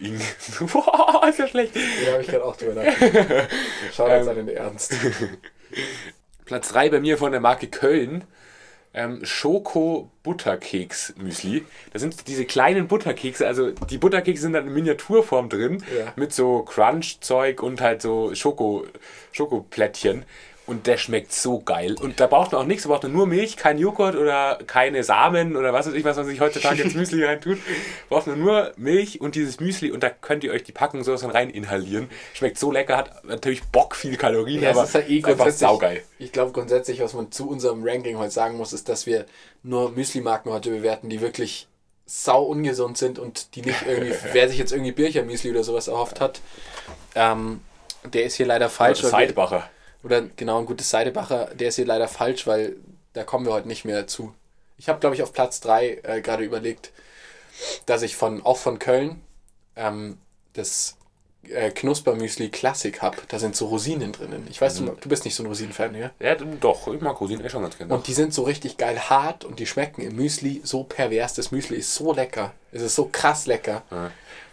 [SPEAKER 2] Ranking. Boah, ist ja schlecht.
[SPEAKER 3] Ja, habe ich gerade auch drüber nachgedacht. Schau jetzt
[SPEAKER 2] Ähm.
[SPEAKER 3] an den Ernst.
[SPEAKER 2] Platz 3 bei mir von der Marke Köln. Ähm, Schoko Butterkeks Müsli. Das sind diese kleinen Butterkekse, also die Butterkekse sind dann in Miniaturform drin,
[SPEAKER 3] Ja.
[SPEAKER 2] mit so Crunch-Zeug und halt so Schoko, Schokoplättchen. Und der schmeckt so geil. Und da braucht man auch nichts, da braucht man nur Milch, kein Joghurt oder keine Samen oder was weiß ich, was man sich heutzutage ins Müsli reintut. Braucht man nur Milch und dieses Müsli und da könnt ihr euch die Packung sowas von rein inhalieren. Schmeckt so lecker, hat natürlich Bock viel Kalorien,
[SPEAKER 3] Ja,
[SPEAKER 2] aber
[SPEAKER 3] es ist halt eh
[SPEAKER 2] einfach
[SPEAKER 3] grundsätzlich-
[SPEAKER 2] saugeil.
[SPEAKER 3] Ich glaube grundsätzlich, was man zu unserem Ranking heute sagen muss, ist, dass wir nur Müsli-Marken heute bewerten, die wirklich sau ungesund sind und die nicht irgendwie, wer sich jetzt irgendwie Bircher-Müsli oder sowas erhofft hat, ähm, der ist hier leider falsch.
[SPEAKER 2] Seidbacher.
[SPEAKER 3] Oder genau, ein gutes Seidebacher, der ist hier leider falsch, weil da kommen wir heute nicht mehr zu. Ich habe, glaube ich, auf Platz 3 äh, gerade überlegt, dass ich von auch von Köln ähm, das äh, Knuspermüsli Klassik habe. Da sind so Rosinen drinnen. Ich weiß, du, du bist nicht so ein Rosinenfan, ja?
[SPEAKER 2] Ja, doch, ich mag Rosinen eh schon ganz gerne.
[SPEAKER 3] Und die sind so richtig geil hart und die schmecken im Müsli so pervers. Das Müsli ist so lecker. Es ist so krass lecker.
[SPEAKER 2] Ja.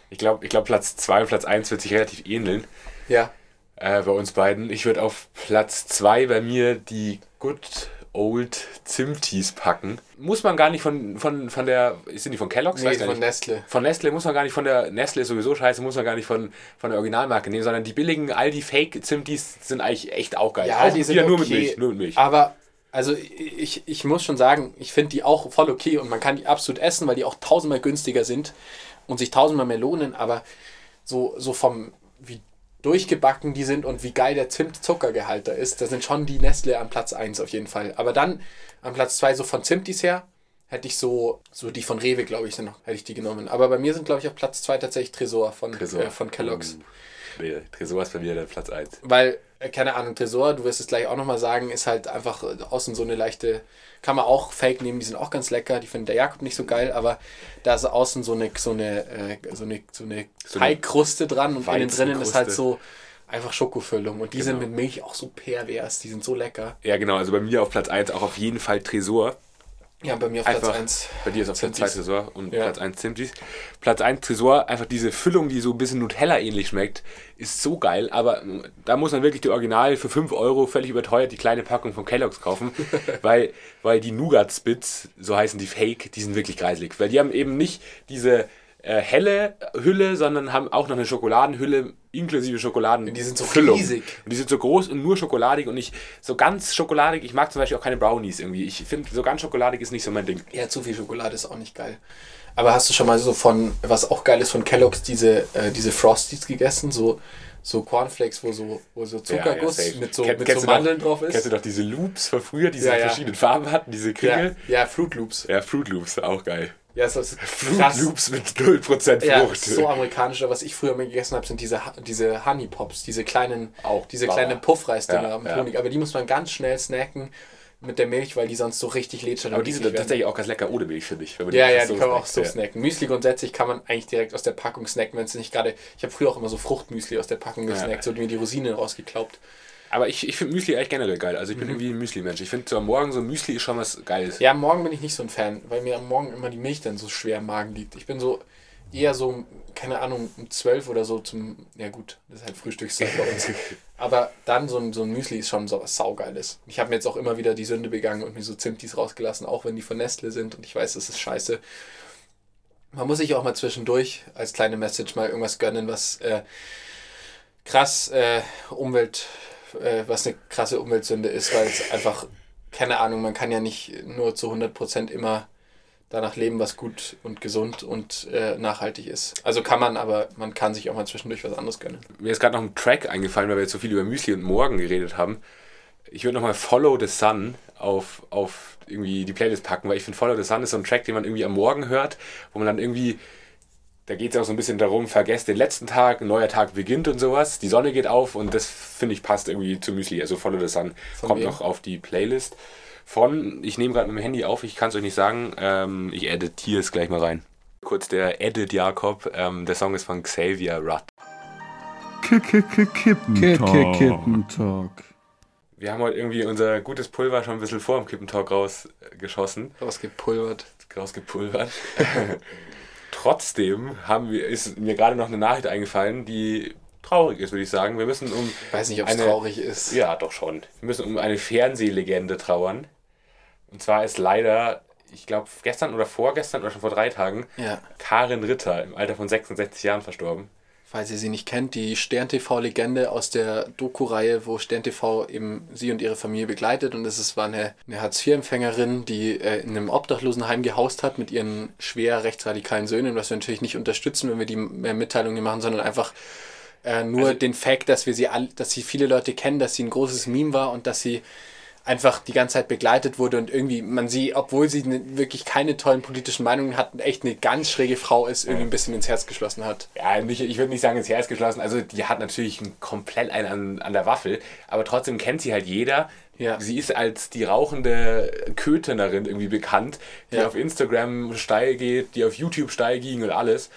[SPEAKER 2] Ich glaube, ich glaub, Platz 2 und Platz 1 wird sich relativ ähneln
[SPEAKER 3] Ja.
[SPEAKER 2] Äh, bei uns beiden. Ich würde auf Platz 2 bei mir die Good Old Zimtis packen. Muss man gar nicht von, von, von der. Sind die von Kellogg's?
[SPEAKER 3] Nee, von
[SPEAKER 2] nicht.
[SPEAKER 3] Nestle.
[SPEAKER 2] Von Nestle muss man gar nicht von der Nestle ist sowieso scheiße, muss man gar nicht von, von der Originalmarke nehmen, sondern die billigen Aldi Fake Zimtis sind eigentlich echt auch geil.
[SPEAKER 3] Ja,
[SPEAKER 2] auch
[SPEAKER 3] die sind
[SPEAKER 2] wieder nur mit
[SPEAKER 3] okay.
[SPEAKER 2] Milch, nur mit Milch.
[SPEAKER 3] Aber, also ich, ich muss schon sagen, ich finde die auch voll okay und man kann die absolut essen, weil die auch tausendmal günstiger sind und sich tausendmal mehr lohnen, aber so, so vom, wie durchgebacken die sind und wie geil der Zimt-Zuckergehalt da ist, da sind schon die Nestle an Platz 1 auf jeden Fall. Aber dann an Platz 2 so von Zimtis her, hätte ich so, so die von Rewe, glaube ich, sind noch, hätte ich die genommen. Aber bei mir sind, glaube ich, auf Platz 2 tatsächlich Tresor von,
[SPEAKER 2] Tresor.
[SPEAKER 3] Äh, von Kellogg's.
[SPEAKER 2] Uh, nee, Tresor ist bei mir der Platz 1.
[SPEAKER 3] Weil, äh, keine Ahnung, Tresor, du wirst es gleich auch nochmal sagen, ist halt einfach äh, außen so eine leichte, kann man auch Fake nehmen, die sind auch ganz lecker, die findet der Jakob nicht so geil, aber da ist außen so eine, so eine, äh, so eine, so eine
[SPEAKER 2] So eine
[SPEAKER 3] Teigkruste dran und innen drinnen ist halt so einfach Schokofüllung und die sind
[SPEAKER 2] Genau.
[SPEAKER 3] mit Milch auch so pervers, die sind so lecker.
[SPEAKER 2] Ja, genau, also bei mir auf Platz 1 auch auf jeden Fall Tresor.
[SPEAKER 3] Ja, bei mir auf Platz
[SPEAKER 2] Einfach,
[SPEAKER 3] 1.
[SPEAKER 2] bei dir ist auf Platz 2
[SPEAKER 3] Zimtis.
[SPEAKER 2] Tresor und
[SPEAKER 3] Ja.
[SPEAKER 2] Platz 1 Zimtis. Platz 1 Tresor, einfach diese Füllung, die so ein bisschen Nutella ähnlich schmeckt, ist so geil, aber da muss man wirklich die Original für 5 Euro völlig überteuert die kleine Packung von Kellogg's kaufen, weil, weil die Nougat Spits, so heißen die Fake, die sind wirklich kreislig, weil die haben eben nicht diese äh, helle Hülle, sondern haben auch noch eine Schokoladenhülle inklusive Schokoladen.
[SPEAKER 3] Die sind so
[SPEAKER 2] Füllung.
[SPEAKER 3] riesig.
[SPEAKER 2] Und die sind so groß und nur schokoladig und nicht so ganz schokoladig. Ich mag zum Beispiel auch keine Brownies irgendwie. Ich finde, so ganz schokoladig ist nicht so mein Ding.
[SPEAKER 3] Ja, zu viel Schokolade ist auch nicht geil. Aber hast du schon mal so von, was auch geil ist, von Kellogg's, diese, äh, diese Frosties gegessen? So, so Cornflakes, wo so, wo so Zuckerguss
[SPEAKER 2] safe.
[SPEAKER 3] mit so,
[SPEAKER 2] Kenn-
[SPEAKER 3] mit so Mandeln drauf ist?
[SPEAKER 2] Kennst du doch diese Loops von früher, die diese
[SPEAKER 3] Ja, ja.
[SPEAKER 2] verschiedenen Farben hatten, diese
[SPEAKER 3] ja,
[SPEAKER 2] Kringel?
[SPEAKER 3] ja, Fruit Loops.
[SPEAKER 2] Ja, Fruit Loops, auch geil.
[SPEAKER 3] Ja, das ist
[SPEAKER 2] Fruit. Loops mit 0%
[SPEAKER 3] Ja,
[SPEAKER 2] Frucht.
[SPEAKER 3] so amerikanisch. Aber Was ich früher mal gegessen habe, sind diese, diese Honey Pops, diese kleinen,
[SPEAKER 2] Auch
[SPEAKER 3] diese kleinen Puffreisdinger
[SPEAKER 2] Ja,
[SPEAKER 3] mit
[SPEAKER 2] ja.
[SPEAKER 3] Honig. Aber die muss man ganz schnell snacken mit der Milch, weil die sonst so richtig lätschern.
[SPEAKER 2] Aber die sind tatsächlich auch ganz lecker ohne Milch, finde ich. wenn man
[SPEAKER 3] Ja, ja, die kann man auch so
[SPEAKER 2] snackt.
[SPEAKER 3] snacken. Müsli grundsätzlich kann man eigentlich direkt aus der Packung snacken, wenn es nicht gerade. Ich habe früher auch immer so Fruchtmüsli aus der Packung
[SPEAKER 2] Ja.
[SPEAKER 3] gesnackt, so mir die Rosinen rausgeklaubt.
[SPEAKER 2] Aber ich, ich finde Müsli eigentlich generell geil. Also ich bin irgendwie ein Müsli-Mensch. Ich finde so am Morgen so Müsli ist schon was Geiles.
[SPEAKER 3] Ja, am Morgen bin ich nicht so ein Fan, weil mir am Morgen immer die Milch dann so schwer im Magen liegt. Ich bin so eher so, keine Ahnung, um 12 oder so zum, ja gut, das ist halt Frühstückszeit bei uns. Aber dann so ein, so ein Müsli ist schon so was Saugeiles. Ich habe mir jetzt auch immer wieder die Sünde begangen und mir so Zimtis rausgelassen, auch wenn die von Nestle sind und ich weiß, das ist scheiße. Man muss sich auch mal zwischendurch als kleine Message mal irgendwas gönnen, was äh, krass äh, Umwelt, äh, was eine krasse Umweltsünde ist, weil es einfach, keine Ahnung, man kann ja nicht nur zu 100% immer danach leben, was gut und gesund und äh, nachhaltig ist. Also kann man, aber man kann sich auch mal zwischendurch was anderes gönnen.
[SPEAKER 2] Mir ist gerade noch ein Track eingefallen, weil wir jetzt so viel über Müsli und Morgen geredet haben. Ich würde nochmal Follow the Sun auf, auf irgendwie die Playlist packen, weil ich finde Follow the Sun ist so ein Track, den man irgendwie am Morgen hört, wo man dann irgendwie, da geht es auch so ein bisschen darum, vergesst den letzten Tag, ein neuer Tag beginnt und sowas. Die Sonne geht auf und das finde ich passt irgendwie zu Müsli. Also Follow the Sun
[SPEAKER 3] Von
[SPEAKER 2] kommt
[SPEAKER 3] wem?
[SPEAKER 2] noch auf die Playlist. Von, ich nehme gerade mit dem Handy auf, ich kann es euch nicht sagen, ähm, ich editiere es gleich mal rein. Kurz der Edit Jakob, ähm, der Song ist von Xavier Rudd.
[SPEAKER 5] Kippentalk. Kippentalk.
[SPEAKER 2] Wir haben heute irgendwie unser gutes Pulver schon ein bisschen vor dem Kippentalk rausgeschossen,
[SPEAKER 3] Rausgepulvert.
[SPEAKER 2] rausgepulvert. Trotzdem haben wir, ist mir gerade noch eine Nachricht eingefallen, die traurig ist, würde ich sagen. Wir müssen um.
[SPEAKER 3] Ich weiß nicht, ob es
[SPEAKER 2] eine-
[SPEAKER 3] traurig ist.
[SPEAKER 2] Ja, doch schon. Wir müssen um eine Fernsehlegende trauern. Und zwar ist leider, ich glaube, gestern oder vorgestern oder schon vor drei Tagen
[SPEAKER 3] Ja.
[SPEAKER 2] Karin Ritter im Alter von 66 Jahren verstorben.
[SPEAKER 3] Falls ihr sie nicht kennt, die Stern-TV-Legende aus der Doku-Reihe, wo Stern-TV eben sie und ihre Familie begleitet. Und es ist- war eine, eine Hartz-IV-Empfängerin, die äh, in einem Obdachlosenheim gehaust hat mit ihren schwer rechtsradikalen Söhnen, was wir natürlich nicht unterstützen, wenn wir die äh, Mitteilungen machen, sondern einfach äh, nur
[SPEAKER 2] Also-
[SPEAKER 3] den Fact, dass wir sie all, dass sie viele Leute kennen, dass sie ein großes Meme war und dass sie einfach die ganze Zeit begleitet wurde und irgendwie man sie, obwohl sie ne, wirklich keine tollen politischen Meinungen hat, echt eine ganz schräge Frau ist, irgendwie ein bisschen ins Herz geschlossen hat.
[SPEAKER 2] Ja, nicht, ich würde nicht sagen ins Herz geschlossen. Also die hat natürlich ein, komplett einen an, an der Waffel, aber trotzdem kennt sie halt jeder.
[SPEAKER 3] Ja.
[SPEAKER 2] Sie ist als die rauchende Kötenerin irgendwie bekannt, die
[SPEAKER 3] Ja.
[SPEAKER 2] auf Instagram steil geht, die auf YouTube steil ging und alles.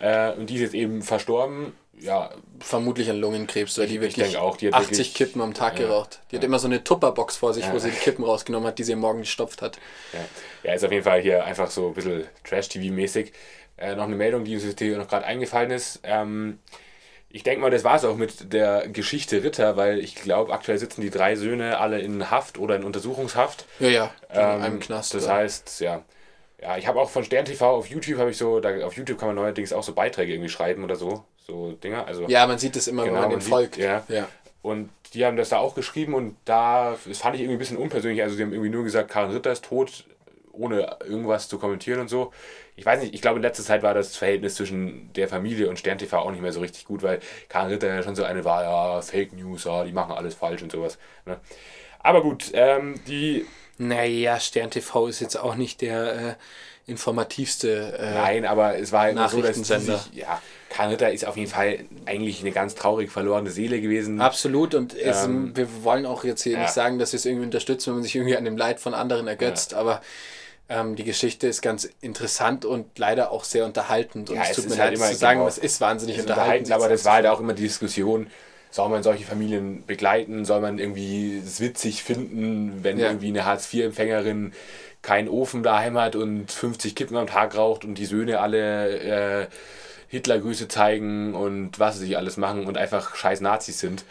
[SPEAKER 2] Äh, und die ist jetzt eben verstorben. Ja,
[SPEAKER 3] Vermutlich an Lungenkrebs, weil die
[SPEAKER 2] ich
[SPEAKER 3] wirklich
[SPEAKER 2] auch, die hat
[SPEAKER 3] 80
[SPEAKER 2] wirklich-
[SPEAKER 3] Kippen am Tag
[SPEAKER 2] Ja.
[SPEAKER 3] geraucht. Die hat immer so eine Tupperbox vor sich, wo
[SPEAKER 2] Ja.
[SPEAKER 3] sie die Kippen rausgenommen hat, die sie am Morgen gestopft hat.
[SPEAKER 2] ja. ja, ist auf jeden Fall hier einfach so ein bisschen Trash-TV-mäßig. Äh, noch eine Meldung, die uns jetzt hier noch gerade eingefallen ist. Ähm, ich denke mal, das war es auch mit der Geschichte Ritter, weil ich glaube, aktuell sitzen die drei Söhne alle in Haft oder in Untersuchungshaft.
[SPEAKER 3] Ja, ja, in
[SPEAKER 2] Ähm,
[SPEAKER 3] einem Knast.
[SPEAKER 2] Das
[SPEAKER 3] ja.
[SPEAKER 2] heißt, ja. Ja, ich habe auch von Stern TV auf YouTube habe ich so, da, auf YouTube kann man neuerdings auch so Beiträge irgendwie schreiben oder so, so Dinger. Also
[SPEAKER 3] ja, man sieht es immer,
[SPEAKER 2] Genau,
[SPEAKER 3] wenn man
[SPEAKER 2] man
[SPEAKER 3] dem
[SPEAKER 2] sieht-
[SPEAKER 3] folgt.
[SPEAKER 2] ja.
[SPEAKER 3] ja.
[SPEAKER 2] und die haben das da auch geschrieben und da, das fand ich irgendwie ein bisschen unpersönlich. Also sie haben irgendwie nur gesagt, Karin Ritter ist tot, ohne irgendwas zu kommentieren und so. Ich weiß nicht, ich glaube in letzter Zeit war das Verhältnis zwischen der Familie und Stern TV auch nicht mehr so richtig gut, weil Karin Ritter ja schon so eine war, ja, Fake News, ja, die machen alles falsch und sowas. Ne? Aber gut, ähm, die
[SPEAKER 3] Naja, Stern TV ist jetzt auch nicht der äh, informativste. Äh,
[SPEAKER 2] Nein, aber es war halt immer so, dass sich, ja, Ritter ist auf jeden Fall eigentlich eine ganz traurig verlorene Seele gewesen.
[SPEAKER 3] Absolut, und es,
[SPEAKER 2] Ähm,
[SPEAKER 3] wir wollen auch jetzt hier
[SPEAKER 2] ja.
[SPEAKER 3] nicht sagen, dass wir es irgendwie unterstützen, wenn man sich irgendwie an dem Leid von anderen ergötzt, aber ähm, die Geschichte ist ganz interessant und leider auch sehr unterhaltend. Und
[SPEAKER 2] Ja,
[SPEAKER 3] es
[SPEAKER 2] es
[SPEAKER 3] tut mir
[SPEAKER 2] halt
[SPEAKER 3] leid,
[SPEAKER 2] immer-
[SPEAKER 3] zu sagen,
[SPEAKER 2] genau.
[SPEAKER 3] es ist wahnsinnig
[SPEAKER 2] ist
[SPEAKER 3] unterhaltend.
[SPEAKER 2] unterhalten, aber das war halt auch immer die Diskussion, soll man solche Familien begleiten, soll man irgendwie es witzig finden, wenn
[SPEAKER 3] Ja.
[SPEAKER 2] irgendwie eine Hartz-IV-Empfängerin keinen Ofen daheim hat und 50 Kippen am Tag raucht und die Söhne alle äh, Hitlergrüße zeigen und was sie sich alles machen und einfach scheiß Nazis sind.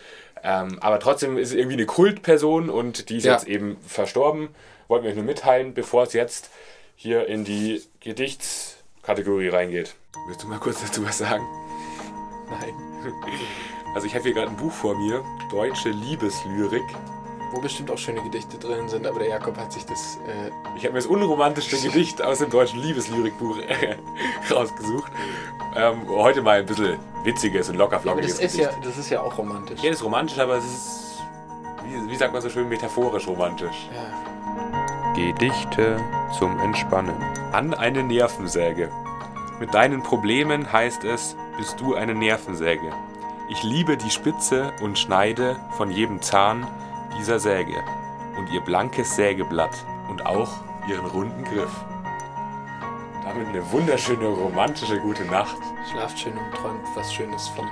[SPEAKER 2] Ähm, aber trotzdem ist es irgendwie eine Kultperson und die ist
[SPEAKER 3] Ja.
[SPEAKER 2] jetzt eben verstorben. Wollten wir euch nur mitteilen, bevor es jetzt hier in die Gedichtskategorie reingeht. Willst du mal kurz dazu was sagen?
[SPEAKER 3] Nein.
[SPEAKER 2] Also ich habe hier gerade ein Buch vor mir, Deutsche Liebeslyrik.
[SPEAKER 3] Wo bestimmt auch schöne Gedichte drin sind, aber der Jakob hat sich das. Äh,
[SPEAKER 2] Ich habe mir das unromantischste Gedicht aus dem deutschen Liebeslyrikbuch rausgesucht. Ähm, heute mal ein bisschen witziges und lockerflockiges
[SPEAKER 3] das ist,
[SPEAKER 2] Gedicht.
[SPEAKER 3] ja, das ist ja auch romantisch.
[SPEAKER 2] Ja, das ist romantisch, aber es ist, wie, wie sagt man so schön, metaphorisch romantisch.
[SPEAKER 3] Ja.
[SPEAKER 2] Gedichte zum Entspannen. An eine Nervensäge. Mit deinen Problemen heißt es, bist du eine Nervensäge. Ich liebe die Spitze und Schneide von jedem Zahn dieser Säge und ihr blankes Sägeblatt und auch ihren runden Griff. Damit eine wunderschöne, romantische gute Nacht.
[SPEAKER 3] Schlaft schön und träumt was Schönes von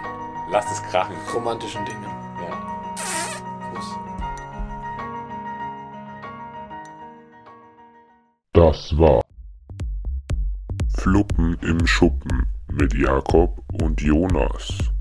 [SPEAKER 2] Lasst es krachen.
[SPEAKER 3] romantischen Dingen.
[SPEAKER 2] Ja.
[SPEAKER 3] Kuss.
[SPEAKER 1] Das war Fluppen im Schuppen mit Jakob und Jonas.